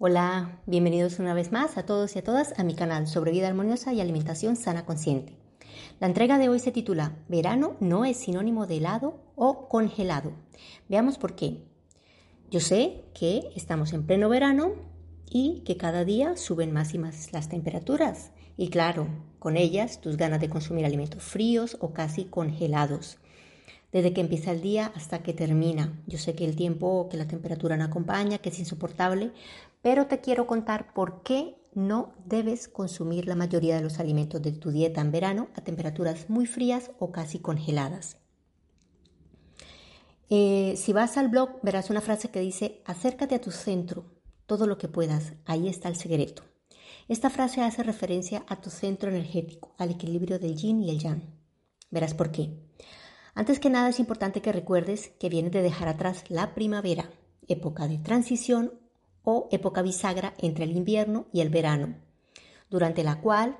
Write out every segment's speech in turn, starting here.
Hola, bienvenidos una vez más a todos y a todas a mi canal sobre vida armoniosa y alimentación sana consciente. La entrega de hoy se titula Verano no es sinónimo de helado o congelado. Veamos por qué. Yo sé que estamos en pleno verano y que cada día suben más y más las temperaturas y claro, con ellas tus ganas de consumir alimentos fríos o casi congelados desde que empieza el día hasta que termina. Yo sé que el tiempo, que la temperatura no acompaña, que es insoportable, pero te quiero contar por qué no debes consumir la mayoría de los alimentos de tu dieta en verano a temperaturas muy frías o casi congeladas. Eh, si vas al blog verás una frase que dice, acércate a tu centro todo lo que puedas, ahí está el secreto. Esta frase hace referencia a tu centro energético, al equilibrio del yin y el yang. Verás por qué. Antes que nada es importante que recuerdes que vienes de dejar atrás la primavera, época de transición o época bisagra entre el invierno y el verano, durante la cual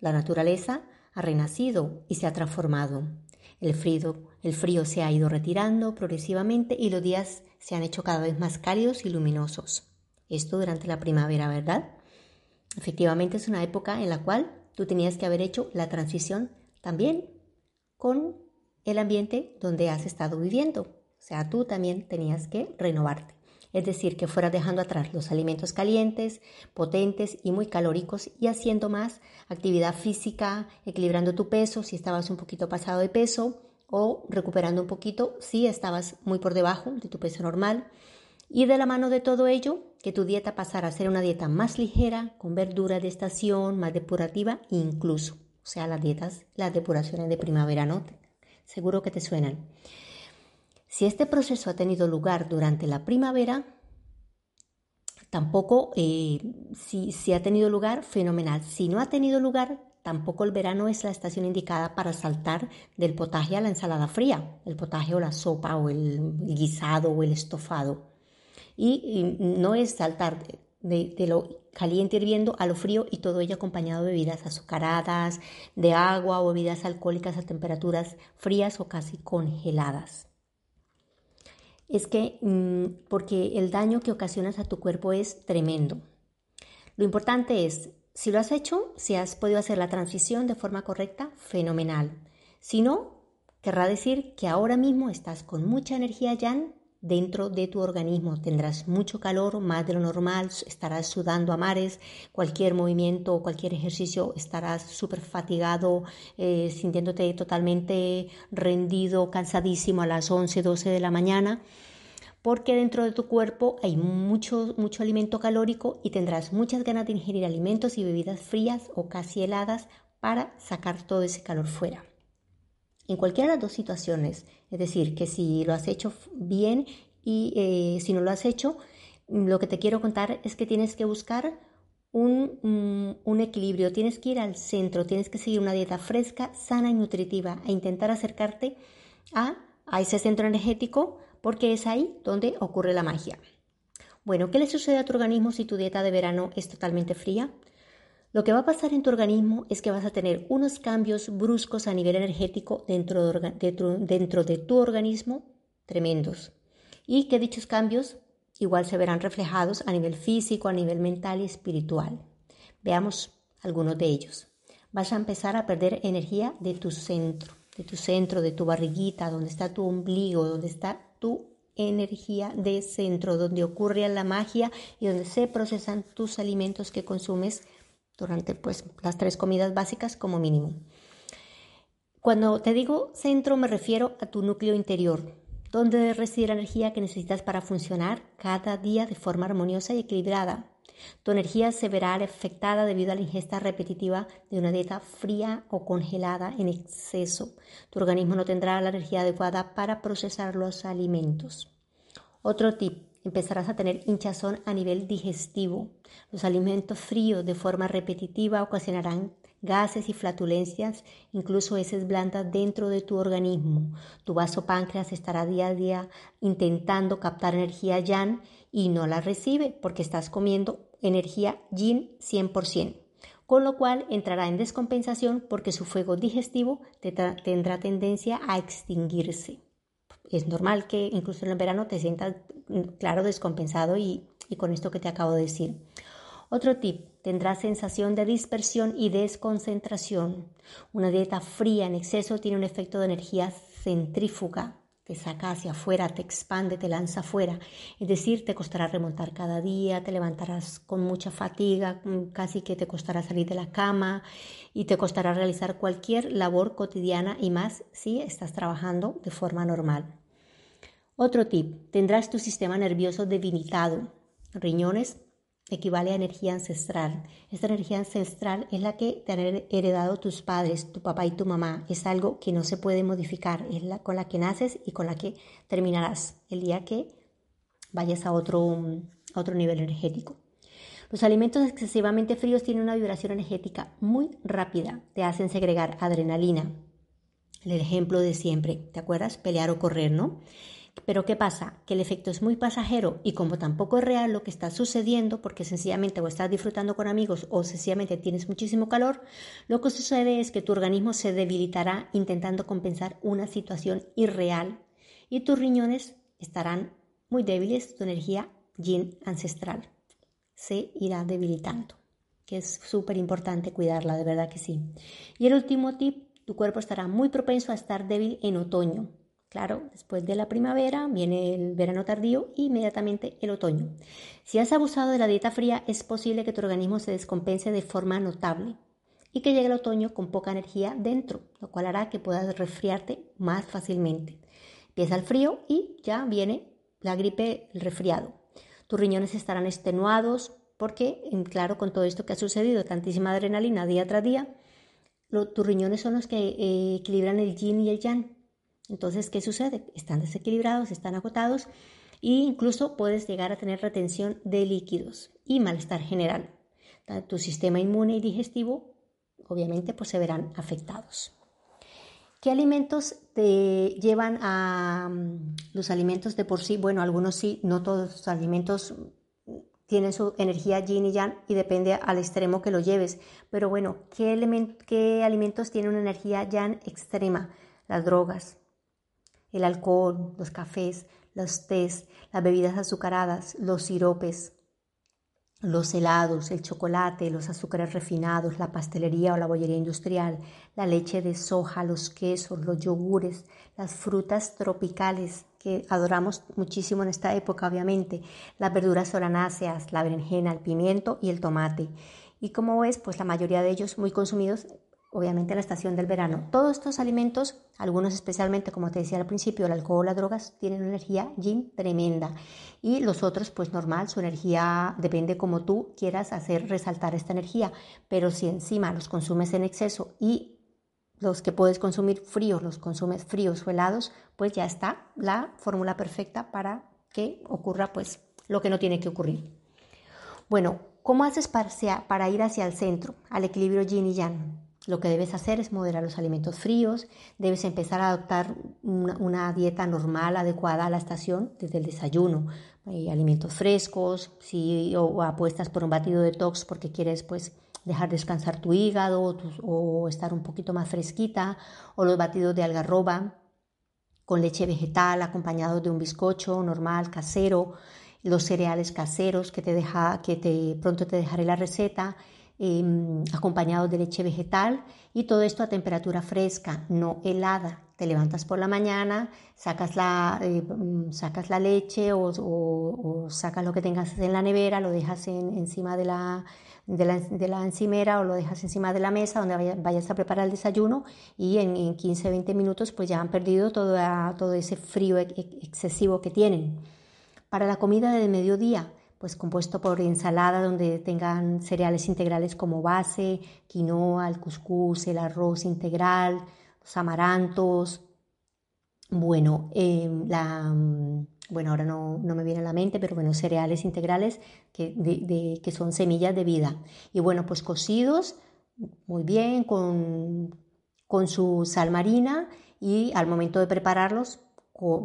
la naturaleza ha renacido y se ha transformado. El frío, el frío se ha ido retirando progresivamente y los días se han hecho cada vez más cálidos y luminosos. Esto durante la primavera, ¿verdad? Efectivamente es una época en la cual tú tenías que haber hecho la transición también con el ambiente donde has estado viviendo. O sea, tú también tenías que renovarte. Es decir, que fueras dejando atrás los alimentos calientes, potentes y muy calóricos y haciendo más actividad física, equilibrando tu peso si estabas un poquito pasado de peso o recuperando un poquito si estabas muy por debajo de tu peso normal. Y de la mano de todo ello, que tu dieta pasara a ser una dieta más ligera, con verdura de estación, más depurativa, incluso, o sea, las dietas, las depuraciones de primavera, ¿no? seguro que te suenan. Si este proceso ha tenido lugar durante la primavera, tampoco, eh, si, si ha tenido lugar, fenomenal. Si no ha tenido lugar, tampoco el verano es la estación indicada para saltar del potaje a la ensalada fría, el potaje o la sopa o el guisado o el estofado. Y, no es saltar de, de, lo caliente hirviendo a lo frío y todo ello acompañado de bebidas azucaradas, de agua o bebidas alcohólicas a temperaturas frías o casi congeladas. Es que mm, porque el daño que ocasionas a tu cuerpo es tremendo. Lo importante es, si lo has hecho, si has podido hacer la transición de forma correcta, fenomenal. Si no, querrá decir que ahora mismo estás con mucha energía ya dentro de tu organismo. Tendrás mucho calor, más de lo normal, estarás sudando a mares, cualquier movimiento o cualquier ejercicio estarás súper fatigado, eh, sintiéndote totalmente rendido, cansadísimo a las 11, 12 de la mañana porque dentro de tu cuerpo hay mucho, mucho alimento calórico y tendrás muchas ganas de ingerir alimentos y bebidas frías o casi heladas para sacar todo ese calor fuera. En cualquiera de las dos situaciones, es decir, que si lo has hecho bien y eh, si no lo has hecho, lo que te quiero contar es que tienes que buscar un, mm, un, equilibrio, tienes que ir al centro, tienes que seguir una dieta fresca, sana y nutritiva e intentar acercarte a ese centro energético porque es ahí donde ocurre la magia. Bueno, ¿qué le sucede a tu organismo si tu dieta de verano es totalmente fría? Lo que va a pasar en tu organismo es que vas a tener unos cambios bruscos a nivel energético dentro de, tu organismo tremendos y que dichos cambios igual se verán reflejados a nivel físico, a nivel mental y espiritual. Veamos algunos de ellos. Vas a empezar a perder energía de tu centro, de tu centro, de tu barriguita, donde está tu ombligo, donde está tu energía de centro, donde ocurre la magia y donde se procesan tus alimentos que consumes durante pues, las tres comidas básicas como mínimo. Cuando te digo centro me refiero a tu núcleo interior, donde reside la energía que necesitas para funcionar cada día de forma armoniosa y equilibrada. Tu energía se verá afectada debido a la ingesta repetitiva de una dieta fría o congelada en exceso. Tu organismo no tendrá la energía adecuada para procesar los alimentos. Otro tip, empezarás a tener hinchazón a nivel digestivo. Los alimentos fríos de forma repetitiva ocasionarán gases y flatulencias, incluso heces blandas dentro de tu organismo. Tu vaso páncreas estará día a día intentando captar energía yang y no la recibe porque estás comiendo energía yin 100%, con lo cual entrará en descompensación porque su fuego digestivo tendrá tendencia a extinguirse es normal que incluso en el verano te sientas, mm, claro, descompensado y y con esto que te acabo de decir. Otro tip, tendrás sensación de dispersión y desconcentración. Una dieta fría en exceso tiene un efecto de energía centrífuga, te saca hacia afuera, te expande, te lanza afuera. Es decir, te costará remontar cada día, te levantarás con mucha fatiga, mm, casi que te costará salir de la cama y te costará realizar cualquier labor cotidiana y más si estás trabajando de forma normal. Otro tip, tendrás tu sistema nervioso debilitado, riñones equivale a energía ancestral. Esta energía ancestral es la que te han heredado tus padres, tu papá y tu mamá. Es algo que no se puede modificar, es la con la que naces y con la que terminarás el día que vayas a otro, a otro nivel energético. Los alimentos excesivamente fríos tienen una vibración energética muy rápida, te hacen segregar adrenalina. El ejemplo de siempre, ¿te acuerdas? Pelear o correr, ¿no? Pero ¿qué pasa? Que el efecto es muy pasajero y como tampoco es real lo que está sucediendo, porque sencillamente o estás disfrutando con amigos o sencillamente tienes muchísimo calor, lo que sucede es que tu organismo se debilitará intentando compensar una situación irreal y tus riñones estarán muy débiles, tu energía yin ancestral se irá debilitando, que es súper importante cuidarla, de verdad que sí. Y el último tip, tu cuerpo estará muy propenso a estar débil en otoño, Claro, después de la primavera viene el verano tardío e inmediatamente el otoño. Si has abusado de la dieta fría, es posible que tu organismo se descompense de forma notable y que llegue el otoño con poca energía dentro, lo cual hará que puedas resfriarte más fácilmente. Empieza el frío y ya viene la gripe, el resfriado. Tus riñones estarán extenuados porque, claro, con todo esto que ha sucedido, tantísima adrenalina día tras día, tus riñones son los que eh, equilibran el yin y el yang entonces, ¿qué sucede? Están desequilibrados, están agotados e incluso puedes llegar a tener retención de líquidos y malestar general. Tu sistema inmune y digestivo obviamente pues se verán afectados. ¿Qué alimentos te llevan a mm, los alimentos de por sí? Bueno, algunos sí, no todos los alimentos tienen su energía yin y yang y depende al extremo que lo lleves. Pero bueno, ¿qué, qué alimentos tienen una energía yang extrema? Las drogas, el alcohol, los cafés, los tés, las bebidas azucaradas, los siropes, los helados, el chocolate, los azúcares refinados, la pastelería o la bollería industrial, la leche de soja, los quesos, los yogures, las frutas tropicales que adoramos muchísimo en esta época, obviamente, las verduras solanáceas, la berenjena, el pimiento y el tomate. Y como ves, pues la mayoría de ellos muy consumidos obviamente la estación del verano. Todos estos alimentos, algunos especialmente, como te decía al principio, el alcohol, las drogas, tienen una energía yin tremenda. Y los otros, pues normal, su energía depende como tú quieras hacer resaltar esta energía. Pero si encima los consumes en exceso y los que puedes consumir fríos, los consumes fríos o helados, pues ya está la fórmula perfecta para que ocurra pues lo que no tiene que ocurrir. Bueno, ¿cómo haces para, para ir hacia el centro, al equilibrio yin y yang? Lo que debes hacer es moderar los alimentos fríos, debes empezar a adoptar una, dieta normal, adecuada a la estación, desde el desayuno, alimentos frescos, si o, apuestas por un batido detox porque quieres pues dejar descansar tu hígado o, o estar un poquito más fresquita, o los batidos de algarroba con leche vegetal acompañados de un bizcocho normal, casero, los cereales caseros que te deja, que te pronto te dejaré la receta Em, acompañado de leche vegetal y todo esto a temperatura fresca, no helada. Te levantas por la mañana, sacas la, eh, mm, sacas la leche o, sacas lo que tengas en la nevera, lo dejas encima de la, de la, encimera o lo dejas encima de la mesa donde vayas a preparar el desayuno y en, 15-20 minutos pues ya han perdido todo ese frío excesivo que tienen. Para la comida de mediodía, pues compuesto por ensalada donde tengan cereales integrales como base, quinoa, el cuscús, el arroz integral, los amarantos. Bueno, em, la, bueno ahora no, me viene a la mente, pero bueno, cereales integrales que, que son semillas de vida. Y bueno, pues cocidos muy bien con, con su sal marina y al momento de prepararlos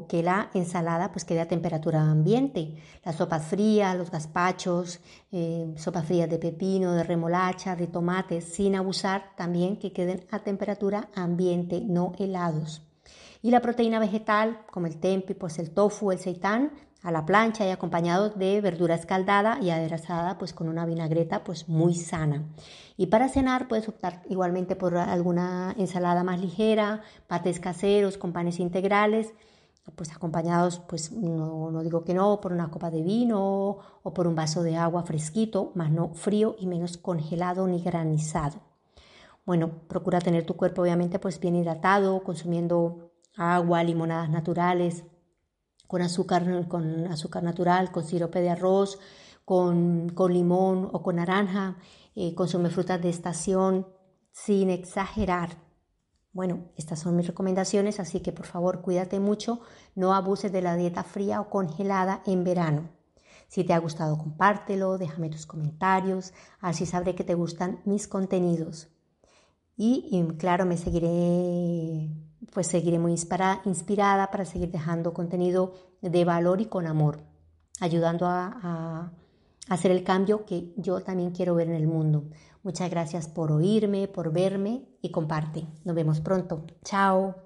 que la ensalada pues quede a temperatura ambiente. Las sopas frías, los gazpachos, eh, sopas frías de pepino, de remolacha, de tomates, sin abusar también que queden a temperatura ambiente, no helados. Y la proteína vegetal, como el tempe, pues el tofu, el seitán, a la plancha y acompañados de verdura escaldada y aderezada pues con una vinagreta pues muy sana. Y para cenar puedes optar igualmente por alguna ensalada más ligera, pates caseros con panes integrales, pues acompañados pues no, no digo que no, por una copa de vino o por un vaso de agua fresquito, más no frío y menos congelado ni granizado. Bueno, procura tener tu cuerpo obviamente pues bien hidratado, consumiendo agua, limonadas naturales, con azúcar, con azúcar natural, con sirope de arroz, con, con limón o con naranja, eh, consume frutas de estación sin exagerar. Bueno, estas son mis recomendaciones, así que por favor cuídate mucho, no abuses de la dieta fría o congelada en verano. Si te ha gustado, compártelo, déjame tus comentarios, así sabré que te gustan mis contenidos. Y, claro, me seguiré pues seguiré muy inspirada para seguir dejando contenido de valor y con amor, ayudando a, a hacer el cambio que yo también quiero ver en el mundo. Muchas gracias por oírme, por verme y comparte. Nos vemos pronto. Chao.